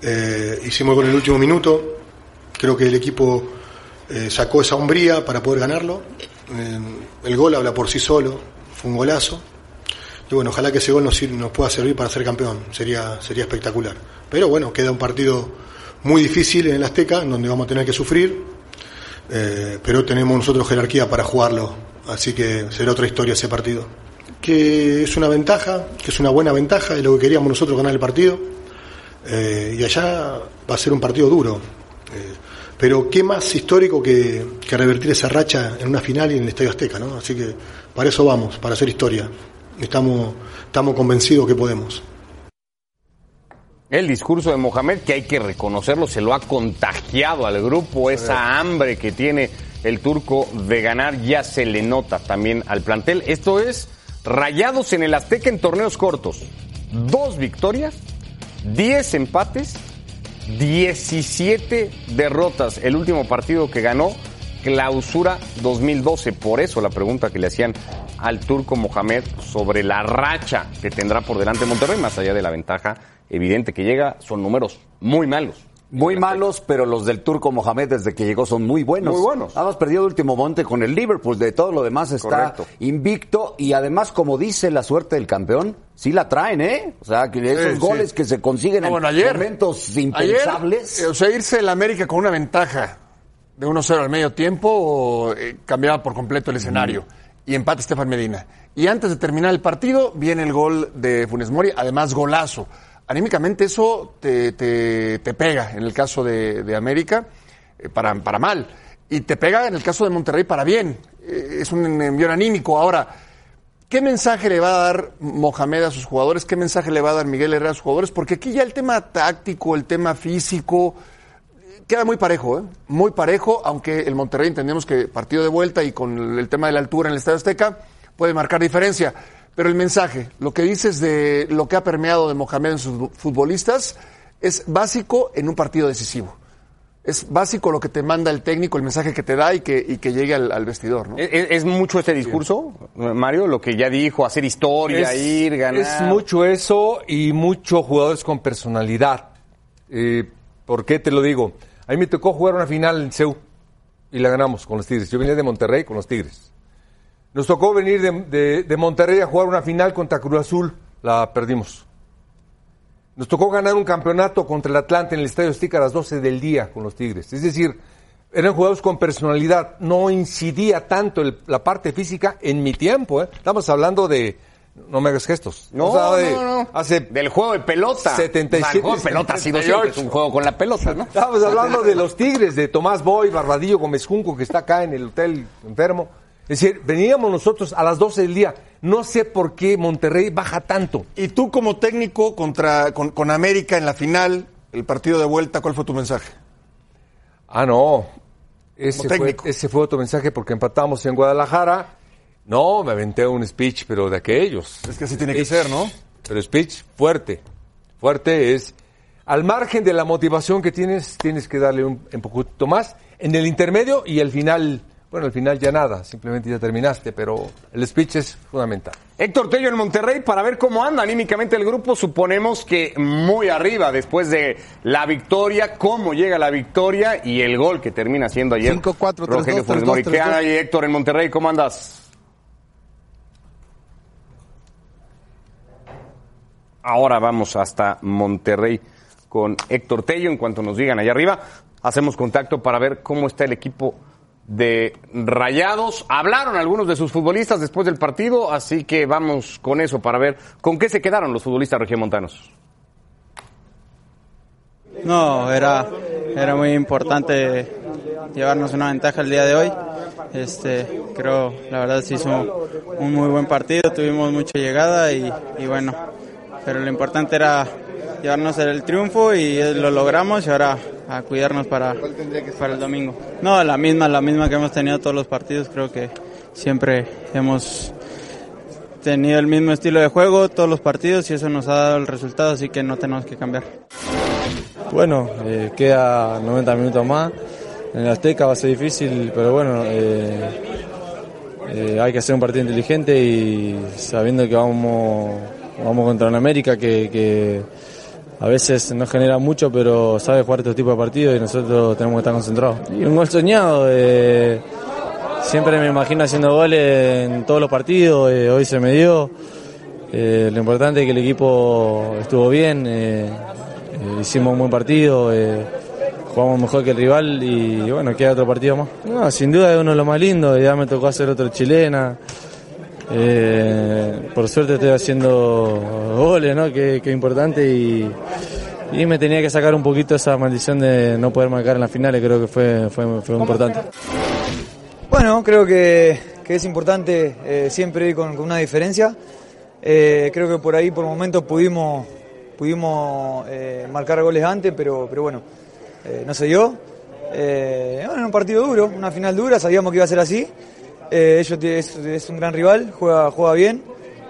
Eh, hicimos el gol en el último minuto. Creo que el equipo eh, sacó esa hombría para poder ganarlo. Eh, el gol habla por sí solo, fue un golazo. Y bueno, ojalá que ese gol nos, pueda servir para ser campeón, sería, sería espectacular. Pero bueno, queda un partido muy difícil en el Azteca, donde vamos a tener que sufrir, pero tenemos nosotros jerarquía para jugarlo, así que será otra historia ese partido. Que es una ventaja, que es una buena ventaja, de lo que queríamos nosotros ganar el partido, eh, y allá va a ser un partido duro. Eh, pero qué más histórico que, que revertir esa racha en una final y en el Estadio Azteca, ¿no? Así que para eso vamos, para hacer historia. Estamos, estamos convencidos que podemos. El discurso de Mohamed, que hay que reconocerlo, se lo ha contagiado al grupo, esa hambre que tiene el turco de ganar ya se le nota también al plantel. Esto es rayados en el Azteca en torneos cortos. Dos victorias, diez empates, 17 derrotas. El último partido que ganó, clausura 2012. Por eso la pregunta que le hacían al turco Mohamed sobre la racha que tendrá por delante Monterrey, más allá de la ventaja evidente que llega, son números muy malos. Muy malos, pero los del turco Mohamed desde que llegó son muy buenos. Muy buenos. Nada más perdió el último monte con el Liverpool, de todo lo demás está Correcto. invicto y además, como dice la suerte del campeón, sí la traen, ¿eh? O sea, que esos Sí, goles sí. que se consiguen Ah, en ayer. momentos impensables. Ayer, eh, o sea, irse el América con una ventaja de 1-0 al medio tiempo o eh, cambiaba por completo el escenario. Y empate Estefan Medina. Y antes de terminar el partido, viene el gol de Funes Mori, además golazo. Anímicamente eso te, te, te pega en el caso de, de América, eh, para, para mal. Y te pega en el caso de Monterrey para bien. Eh, es un envío anímico. Ahora, ¿qué mensaje le va a dar Mohamed a sus jugadores? ¿Qué mensaje le va a dar Miguel Herrera a sus jugadores? Porque aquí ya el tema táctico, el tema físico, eh, queda muy parejo, ¿eh? Muy parejo, aunque el Monterrey entendemos que partido de vuelta y con el tema de la altura en el Estadio Azteca puede marcar diferencia. Pero el mensaje, lo que dices de lo que ha permeado de Mohamed en sus futbolistas, es básico en un partido decisivo. Es básico lo que te manda el técnico, el mensaje que te da y que, y que llegue al, al vestidor. ¿no? ¿Es, es mucho este discurso, Mario? Lo que ya dijo, hacer historia, Es- ir, ganar. Es mucho eso y muchos jugadores con personalidad. Eh, ¿Por qué te lo digo? A mí me tocó jugar una final en CEU y la ganamos con los Tigres. Yo venía de Monterrey con los Tigres. Nos tocó venir de, de- de Monterrey a jugar una final contra Cruz Azul. La perdimos. Nos tocó ganar un campeonato contra el Atlante en el Estadio Azteca a las 12 del día con los Tigres. Es decir, eran jugadores con personalidad. No incidía tanto el- la parte física en mi tiempo. ¿eh? Estamos hablando de... No me hagas gestos. No, Estamos hablando de no, no. Hace Del juego de pelota. 77, O sea, el juego de pelota ha sido siempre es un juego con la pelota, ¿no? Estábamos hablando de los Tigres, de Tomás Boy, Barbadillo Gómez Junco, que está acá en el hotel enfermo. Es decir, veníamos nosotros a las 12 del día. No sé por qué Monterrey baja tanto. Y tú como técnico contra, con, con América en la final, el partido de vuelta, ¿cuál fue tu mensaje? Ah, no. Ese Como fue, técnico. ese fue otro mensaje porque empatamos en Guadalajara. No, me aventé un speech, pero de aquellos. Es que así tiene que ser, ¿no? Pero speech fuerte. Fuerte es, al margen de la motivación que tienes, tienes que darle un, un poquito más. En el intermedio y al final, bueno, al final ya nada, simplemente ya terminaste, pero el speech es fundamental. Héctor Tello en Monterrey para ver cómo anda anímicamente el grupo. Suponemos que muy arriba después de la victoria, cómo llega la victoria y el gol que termina siendo ayer. 5-4, 3-2, Rogelio Funes 3-2, Mori. ¿Qué 3-2. hay, Héctor, en Monterrey? ¿Cómo andas? Ahora vamos hasta Monterrey con Héctor Tello. En cuanto nos digan allá arriba, hacemos contacto para ver cómo está el equipo de Rayados. Hablaron algunos de sus futbolistas después del partido, así que vamos con eso para ver con qué se quedaron los futbolistas regiomontanos. No, era, era muy importante llevarnos una ventaja el día de hoy. Este, creo, la verdad, se hizo un muy buen partido, tuvimos mucha llegada y, y bueno, pero lo importante era llevarnos el triunfo y lo logramos y ahora a cuidarnos para, para el domingo. No, la misma, la misma que hemos tenido todos los partidos, creo que siempre hemos tenido el mismo estilo de juego todos los partidos y eso nos ha dado el resultado, así que no tenemos que cambiar. Bueno, eh, queda 90 minutos más. En el Azteca va a ser difícil, pero bueno, eh, eh, hay que hacer un partido inteligente y sabiendo que vamos, vamos contra un América que, que a veces no genera mucho, pero sabe jugar este tipo de partidos y nosotros tenemos que estar concentrados. Y un gol soñado. eh, siempre me imagino haciendo goles en todos los partidos, eh, hoy se me dio. Eh, lo importante es que el equipo estuvo bien, hicimos un buen partido, jugamos mejor que el rival y bueno, queda otro partido más. No, sin duda es uno de los más lindos, ya me tocó hacer otro chilena. Eh, por suerte estoy haciendo goles, ¿no? Que, que importante y, y me tenía que sacar un poquito esa maldición de no poder marcar en las finales, creo que fue, fue, fue importante. Bueno, creo que, que es importante eh, siempre ir con, con una diferencia. Eh, creo que por ahí, por momentos, pudimos, pudimos marcar goles antes, pero, pero bueno, no se dio. Bueno, un partido duro, una final dura, sabíamos que iba a ser así. Eh, ellos es un gran rival, juega, juega bien,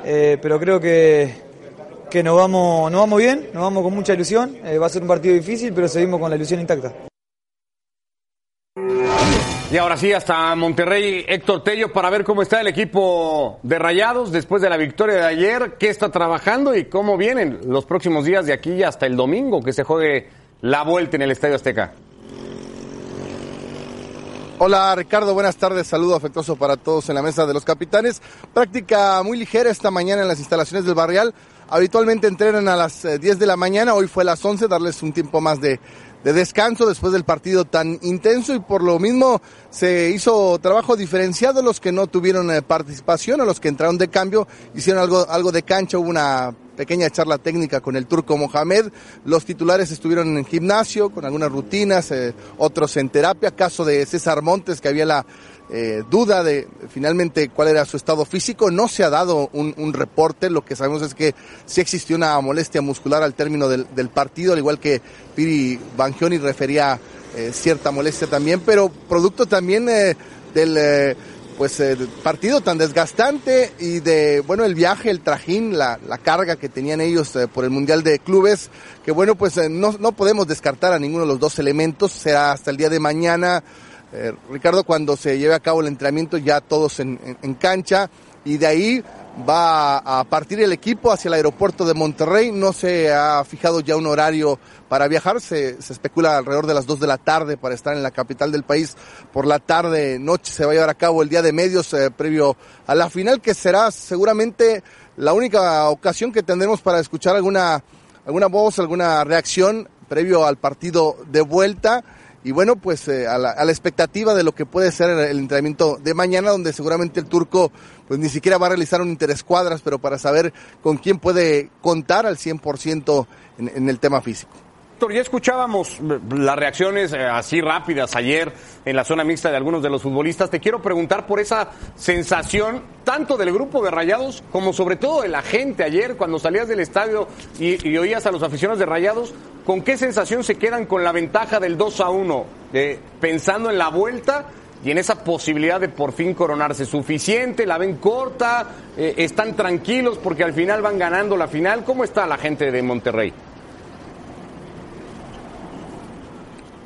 eh, pero creo que, que nos, vamos, nos vamos bien, nos vamos con mucha ilusión. Eh, va a ser un partido difícil, pero seguimos con la ilusión intacta. Y ahora sí, hasta Monterrey, Héctor Tello, para ver cómo está el equipo de Rayados después de la victoria de ayer, qué está trabajando y cómo vienen los próximos días de aquí hasta el domingo que se juegue la vuelta en el Estadio Azteca. Hola Ricardo, buenas tardes, saludo afectuoso para todos en la mesa de los capitanes. Práctica muy ligera esta mañana en las instalaciones del Barrial. Habitualmente entrenan a las eh, 10 de la mañana, hoy fue a las 11, darles un tiempo más de, de descanso después del partido tan intenso y por lo mismo se hizo trabajo diferenciado los que no tuvieron eh, participación, a los que entraron de cambio, hicieron algo, algo de cancha, hubo una pequeña charla técnica con el turco Mohamed. Los titulares estuvieron en gimnasio con algunas rutinas, eh, otros en terapia. Caso de César Montes, que había la eh, duda de finalmente cuál era su estado físico. No se ha dado un, un reporte. Lo que sabemos es que sí existió una molestia muscular al término del, del partido, al igual que Piri Bangioni refería eh, cierta molestia también, pero producto también eh, del eh, pues partido tan desgastante y de bueno el viaje, el trajín, la, la carga que tenían ellos por el mundial de clubes, que bueno pues no, no podemos descartar a ninguno de los dos elementos, será hasta el día de mañana. Eh, Ricardo, cuando se lleve a cabo el entrenamiento ya todos en, en- cancha y de ahí va a partir el equipo hacia el aeropuerto de Monterrey. No se ha fijado ya un horario para viajar, se, se especula alrededor de las 2 de la tarde para estar en la capital del país. Por la tarde, noche se va a llevar a cabo el día de medios eh, previo a la final, que será seguramente la única ocasión que tendremos para escuchar alguna, alguna voz, alguna reacción previo al partido de vuelta y bueno, pues eh, a, la, a, la, expectativa de lo que puede ser el entrenamiento de mañana, donde seguramente el turco pues ni siquiera va a realizar un interescuadras, pero para saber con quién puede contar al 100% en, en el tema físico. Ya escuchábamos las reacciones eh, así rápidas ayer en la zona mixta de algunos de los futbolistas. Te quiero preguntar por esa sensación, tanto del grupo de Rayados como sobre todo de la gente ayer cuando salías del estadio y, oías a los aficionados de Rayados, ¿con qué sensación se quedan con la ventaja del 2 a 1? Eh, pensando en la vuelta y en esa posibilidad de por fin coronarse. ¿Suficiente? ¿La ven corta? Eh, ¿Están tranquilos porque al final van ganando la final? ¿Cómo está la gente de Monterrey?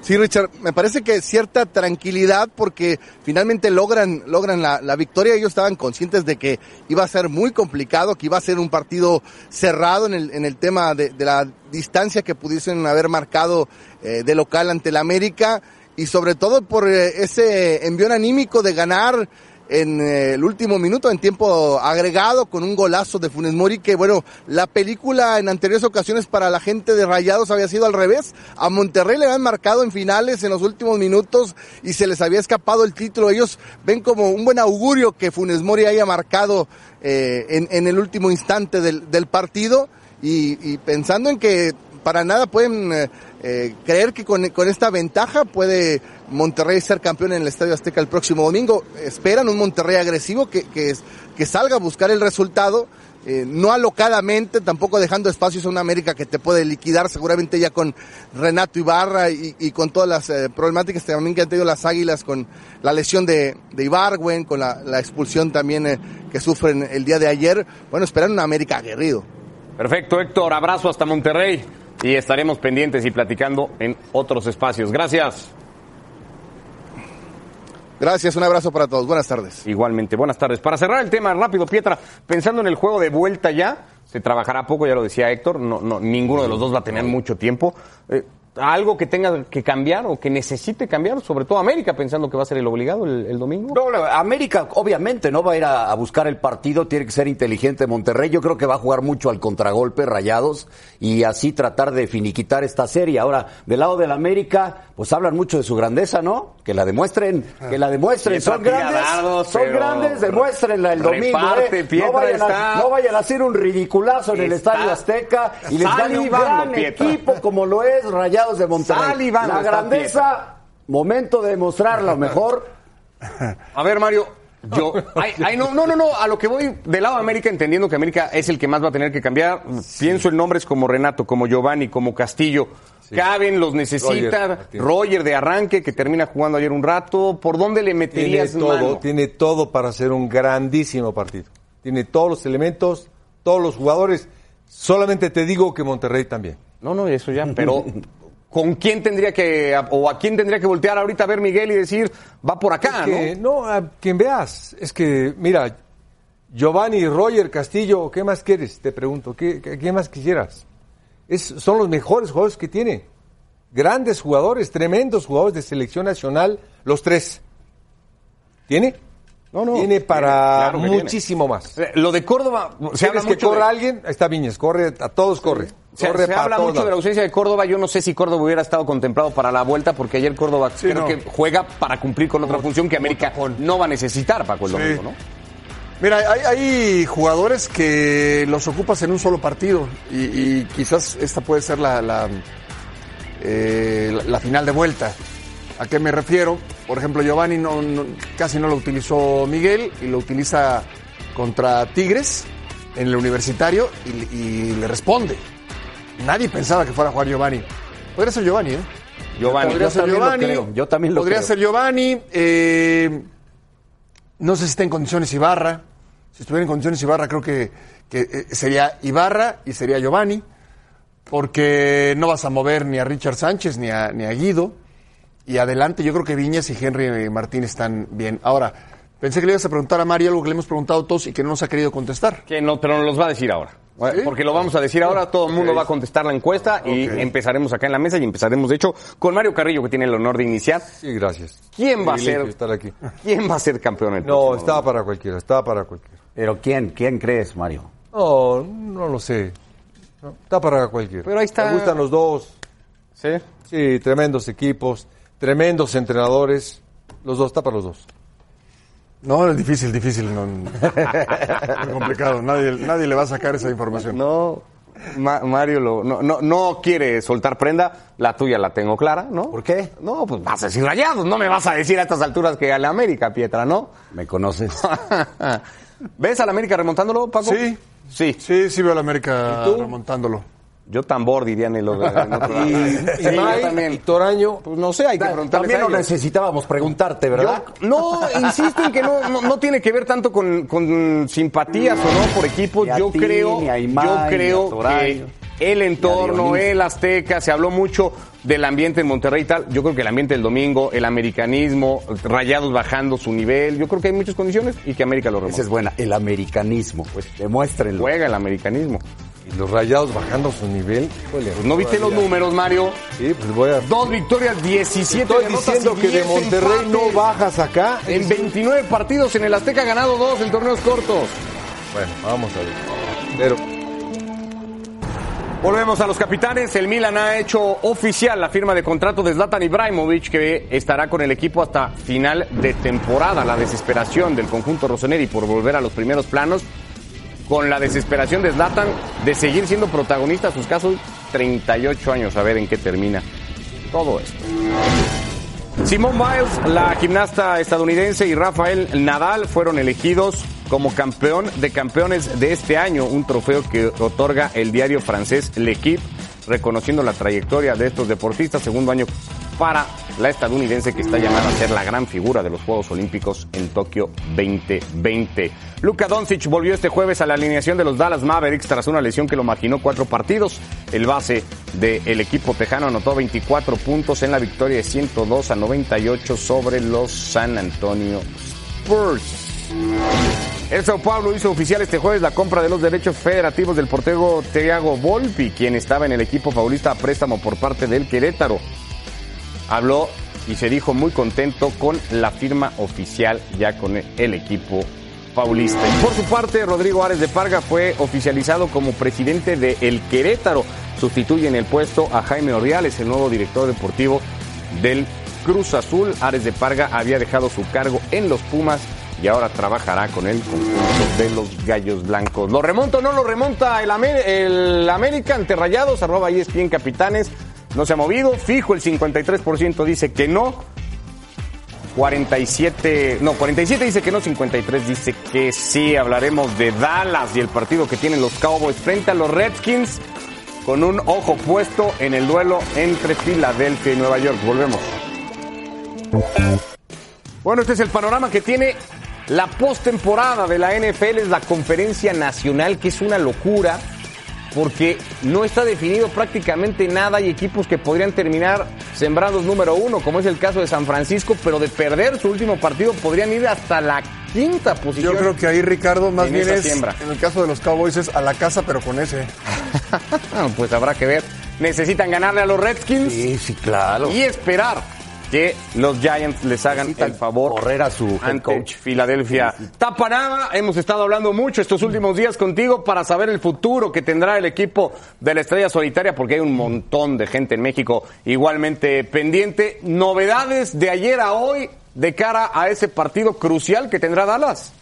Sí, Richard, me parece que cierta tranquilidad porque finalmente logran, logran la, la, victoria. Ellos estaban conscientes de que iba a ser muy complicado, que iba a ser un partido cerrado en el, en el tema de, de la distancia que pudiesen haber marcado eh, de local ante el América y sobre todo por eh, ese envión anímico de ganar en eh, el último minuto, en tiempo agregado, con un golazo de Funes Mori, que bueno, la película en anteriores ocasiones para la gente de Rayados había sido al revés. A Monterrey le habían marcado en finales en los últimos minutos y se les había escapado el título. Ellos ven como un buen augurio que Funes Mori haya marcado eh, en, en, el último instante del, del partido y, pensando en que para nada pueden eh, creer que con, con, esta ventaja puede Monterrey ser campeón en el Estadio Azteca el próximo domingo. Esperan un Monterrey agresivo que, que, salga a buscar el resultado, eh, no alocadamente, tampoco dejando espacios a una América que te puede liquidar, seguramente ya con Renato Ibarra y, con todas las eh, problemáticas también que han tenido las Águilas, con la lesión de, de con la, la expulsión también eh, que sufren el día de ayer. Bueno, esperan una América aguerrido. Perfecto, Héctor, abrazo hasta Monterrey y estaremos pendientes y platicando en otros espacios. Gracias. Gracias, un abrazo para todos. Buenas tardes. Igualmente, buenas tardes. Para cerrar el tema rápido, Pietra, pensando en el juego de vuelta ya, se trabajará poco, ya lo decía Héctor, no, no, ninguno de los dos va a tener mucho tiempo. Eh, algo que tenga que cambiar o que necesite cambiar, sobre todo América, pensando que va a ser el obligado el, el domingo? No, América obviamente no va a ir a, a, buscar el partido, tiene que ser inteligente Monterrey. Yo creo que va a jugar mucho al contragolpe, rayados, y así tratar de finiquitar esta serie. Ahora, del lado del América, pues hablan mucho de su grandeza, ¿no? Que la demuestren, que la demuestren. son grandes, son grandes, demuéstrenla el domingo. Reparte, ¿eh? no, vayan a, no, vayan a, hacer un ridiculazo en está... el Estadio Azteca y les dan un gran Pietra. equipo como lo es Rayados de Monterrey. La grandeza, momento de demostrarlo mejor. A ver, Mario, yo, ay, ay, no, no, no, no, a lo que voy del lado de América, entendiendo que América es el que más va a tener que cambiar, sí. pienso en nombres como Renato, como Giovanni, como Castillo. Sí. Caben, los necesita. Roger, Roger, de arranque, que termina jugando ayer un rato. ¿Por dónde le meterías tiene todo, mano? Tiene todo para hacer un grandísimo partido. Tiene todos los elementos, todos los jugadores. Solamente te digo que Monterrey también. No, no, eso ya, pero ¿con quién tendría que, o a quién tendría que voltear ahorita a ver Miguel y decir, va por acá, es que, ¿no? No, a quien veas. Es que, mira, Giovanni, Roger, Castillo, ¿qué más quieres? Te pregunto, ¿qué, qué más quisieras? Es, son los mejores jugadores que tiene. Grandes jugadores, tremendos jugadores de selección nacional, los tres. ¿Tiene? No, no. Tiene para tiene, claro muchísimo tiene. más. Lo de Córdoba, se habla que corra de... alguien, está Viñez, corre, a todos corre. Se, habla mucho de la ausencia de Córdoba. Yo no sé si Córdoba hubiera estado contemplado para la vuelta, porque ayer Córdoba creo no. que juega para cumplir con otra función que América no va a necesitar, Paco, el Sí. domingo, ¿no? Mira, hay, hay jugadores que los ocupas en un solo partido y, y quizás esta puede ser la, la, eh, la- la final de vuelta. ¿A qué me refiero? Por ejemplo, Giovanni no, no- casi no lo utilizó Miguel y lo utiliza contra Tigres en el universitario y, y le responde. Nadie pensaba que fuera a jugar Giovanni. Podría ser Giovanni, ¿eh? Giovanni. Podría Yo ser también lo Giovanni. creo, yo también lo Podría creo. ser Giovanni. eh, no sé si está en condiciones Ibarra. Si estuviera en condiciones Ibarra, creo que, que, eh, sería Ibarra y sería Giovanni. Porque no vas a mover ni a Richard Sánchez ni a, ni a Guido. Y adelante, yo creo que Viñas y Henry Martín están bien. Ahora, pensé que le ibas a preguntar a Mario algo que le hemos preguntado todos y que no nos ha querido contestar. Que no, pero nos los va a decir ahora. Porque lo vamos a decir ahora, todo el mundo va a contestar la encuesta y empezaremos acá en la mesa y empezaremos, de hecho, con Mario Carrillo, que tiene el honor de iniciar. Sí, gracias. ¿Quién va a ser? estar aquí. ¿Quién va a ser campeón? el No, estaba para cualquiera, estaba para cualquiera. Pero ¿quién? ¿Quién crees, Mario? No, no lo sé. No, está para cualquiera. Pero ahí está. Me gustan los dos. ¿Sí? Sí, tremendos equipos, tremendos entrenadores. Los dos, está para los dos. No, es difícil, difícil. No, muy complicado. Nadie, nadie le va a sacar esa información. No, Ma- Mario lo- no, no, no quiere soltar prenda. La tuya la tengo clara, ¿no? ¿Por qué? No, pues vas a decir rayados. No me vas a decir a estas alturas que a la América, Pietra, ¿no? ¿Me conoces? ¿Ves a la América remontándolo, Paco? Sí. Sí. Sí, sí veo a la América remontándolo. Yo tambor, dirían en los en otro lado. Y, Sí, y yo May también. y Toraño, Pues no sé, hay que preguntarles También lo necesitábamos preguntarte, ¿verdad? Yo- no, insisto en que no, no, no tiene que ver tanto con, con simpatías o no por equipos. Yo ti, creo, yo creo que el entorno, el Azteca, se habló mucho del ambiente en Monterrey y tal. Yo creo que el ambiente del domingo, el americanismo, Rayados bajando su nivel, yo creo que hay muchas condiciones y que América lo Esa remonta. es buena. El americanismo. Pues demuéstrenlo. Juega el americanismo. Y los rayados bajando su nivel. híjole, Pues no viste los números, Mario. Sí, pues voy a. Dos victorias, 17 Estoy derrotas diciendo que de 10 Monterrey empates. no bajas acá. En 29 partidos en el Azteca ha ganado dos en torneos cortos. Bueno, vamos a ver. Pero Volvemos a los capitanes. El Milan ha hecho oficial la firma de contrato de Zlatan Ibrahimovic, que estará con el equipo hasta final de temporada. La desesperación del conjunto rossoneri por volver a los primeros planos, con la desesperación de Zlatan de seguir siendo protagonista sus casos 38 años. A ver en qué termina todo esto. Simone Biles, la gimnasta estadounidense, y Rafael Nadal fueron elegidos como campeón de campeones de este año, un trofeo que otorga el diario francés L'Equipe, reconociendo la trayectoria de estos deportistas, segundo año para la estadounidense que está llamada a ser la gran figura de los Juegos Olímpicos en Tokio 2020. Luka Doncic volvió este jueves a la alineación de los Dallas Mavericks tras una lesión que lo marginó cuatro partidos. El base del equipo tejano anotó 24 puntos en la victoria de 102 a 98 sobre los San Antonio Spurs. El Sao Paulo hizo oficial este jueves la compra de los derechos federativos del portero Thiago Volpi, quien estaba en el equipo paulista a préstamo por parte del Querétaro. Habló y se dijo muy contento con la firma oficial ya con el equipo paulista. Por su parte, Rodrigo Ares de Parga fue oficializado como presidente de El Querétaro. Sustituye en el puesto a Jaime Ordiales, el nuevo director deportivo del Cruz Azul. Ares de Parga había dejado su cargo en los Pumas y ahora trabajará con el conjunto de los Gallos Blancos. ¿Lo remonta o no lo remonta el, Amer- el América ante Rayados? Arroba ESPN Capitanes. No se ha movido. Fijo el 53% dice que no. 47, no, 47 dice que no, 53 dice que sí. Hablaremos de Dallas y el partido que tienen los Cowboys frente a los Redskins con un ojo puesto en el duelo entre Filadelfia y Nueva York. Volvemos. Bueno, este es el panorama que tiene la postemporada de la NFL, es la conferencia nacional, que es una locura, porque no está definido prácticamente nada. Hay equipos que podrían terminar sembrados número uno, como es el caso de San Francisco, pero de perder su último partido podrían ir hasta la quinta posición. Yo creo que ahí, Ricardo, más en bien es, siembra. en el caso de los Cowboys, es a la casa, pero con ese. pues habrá que ver. Necesitan ganarle a los Redskins Sí, sí, claro. y esperar que los Giants les hagan el favor correr a su head coach. Filadelfia. Tapanaba, hemos estado hablando mucho estos últimos días contigo para saber el futuro que tendrá el equipo de la Estrella Solitaria, porque hay un montón de gente en México igualmente pendiente. Novedades de ayer a hoy de cara a ese partido crucial que tendrá Dallas.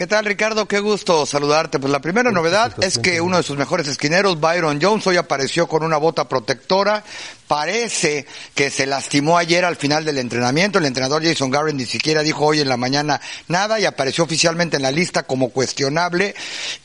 ¿Qué tal, Ricardo? Qué gusto saludarte. Pues la primera novedad es que uno de sus mejores esquineros, Byron Jones, hoy apareció con una bota protectora. Parece que se lastimó ayer al final del entrenamiento. El entrenador Jason Garrett ni siquiera dijo hoy en la mañana nada y apareció oficialmente en la lista como cuestionable.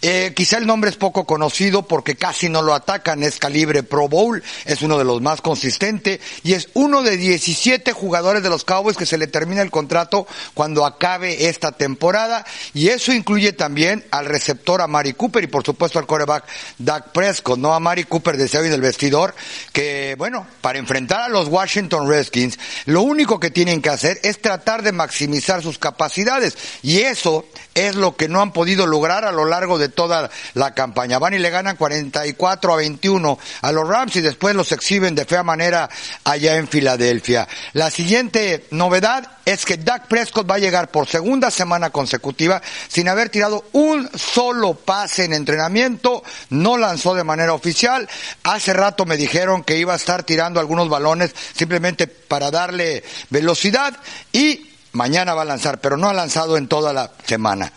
Eh, quizá el nombre es poco conocido porque casi no lo atacan. Es calibre Pro Bowl. Es uno de los más consistentes y es uno de 17 jugadores de los Cowboys que se le termina el contrato cuando acabe esta temporada. Y eso incluye también al receptor a Mari Cooper y por supuesto al coreback Dak Prescott, no a Mari Cooper decía hoy en el vestidor, que bueno, para enfrentar a los Washington Redskins, lo único que tienen que hacer es tratar de maximizar sus capacidades y eso es lo que no han podido lograr a lo largo de toda la campaña. Van y le ganan 44 a 21 a los Rams y después los exhiben de fea manera allá en Filadelfia. La siguiente novedad es que Dak Prescott va a llegar por segunda semana consecutiva sin haber tirado un solo pase en entrenamiento, no lanzó de manera oficial. Hace rato me dijeron que iba a estar tirando algunos balones simplemente para darle velocidad y mañana va a lanzar, pero no ha lanzado en toda la semana.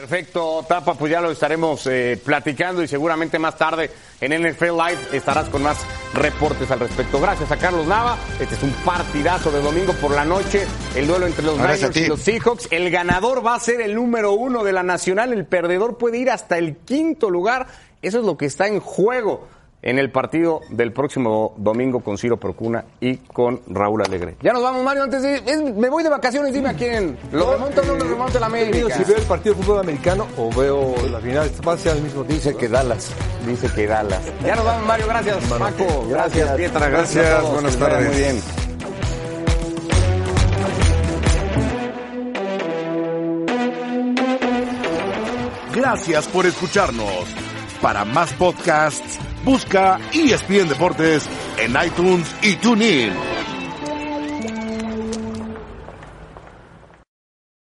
Perfecto, Tapa, pues ya lo estaremos eh, platicando y seguramente más tarde en NFL Live estarás con más reportes al respecto. Gracias a Carlos Nava. Este es un partidazo de domingo por la noche. El duelo entre los Niners y los Seahawks. El ganador va a ser el número uno de la nacional. El perdedor puede ir hasta el quinto lugar. Eso es lo que está en juego en el partido del próximo domingo con Ciro Procuna y con Raúl Alegre. Ya nos vamos, Mario. Antes de es- me voy de vacaciones, dime a quién. ¿Lo remonto o no lo remonto la Digo, América? si veo el partido de fútbol americano o veo la final, va a ser al mismo. Dice que Dallas. Dice que Dallas. Ya nos vamos, Mario. Gracias, Paco. Gracias, Pietra. Gracias, a Gracias, todos. buenas tardes. Muy bien. Gracias por escucharnos. Para más podcasts, busca ESPN Deportes en iTunes y TuneIn.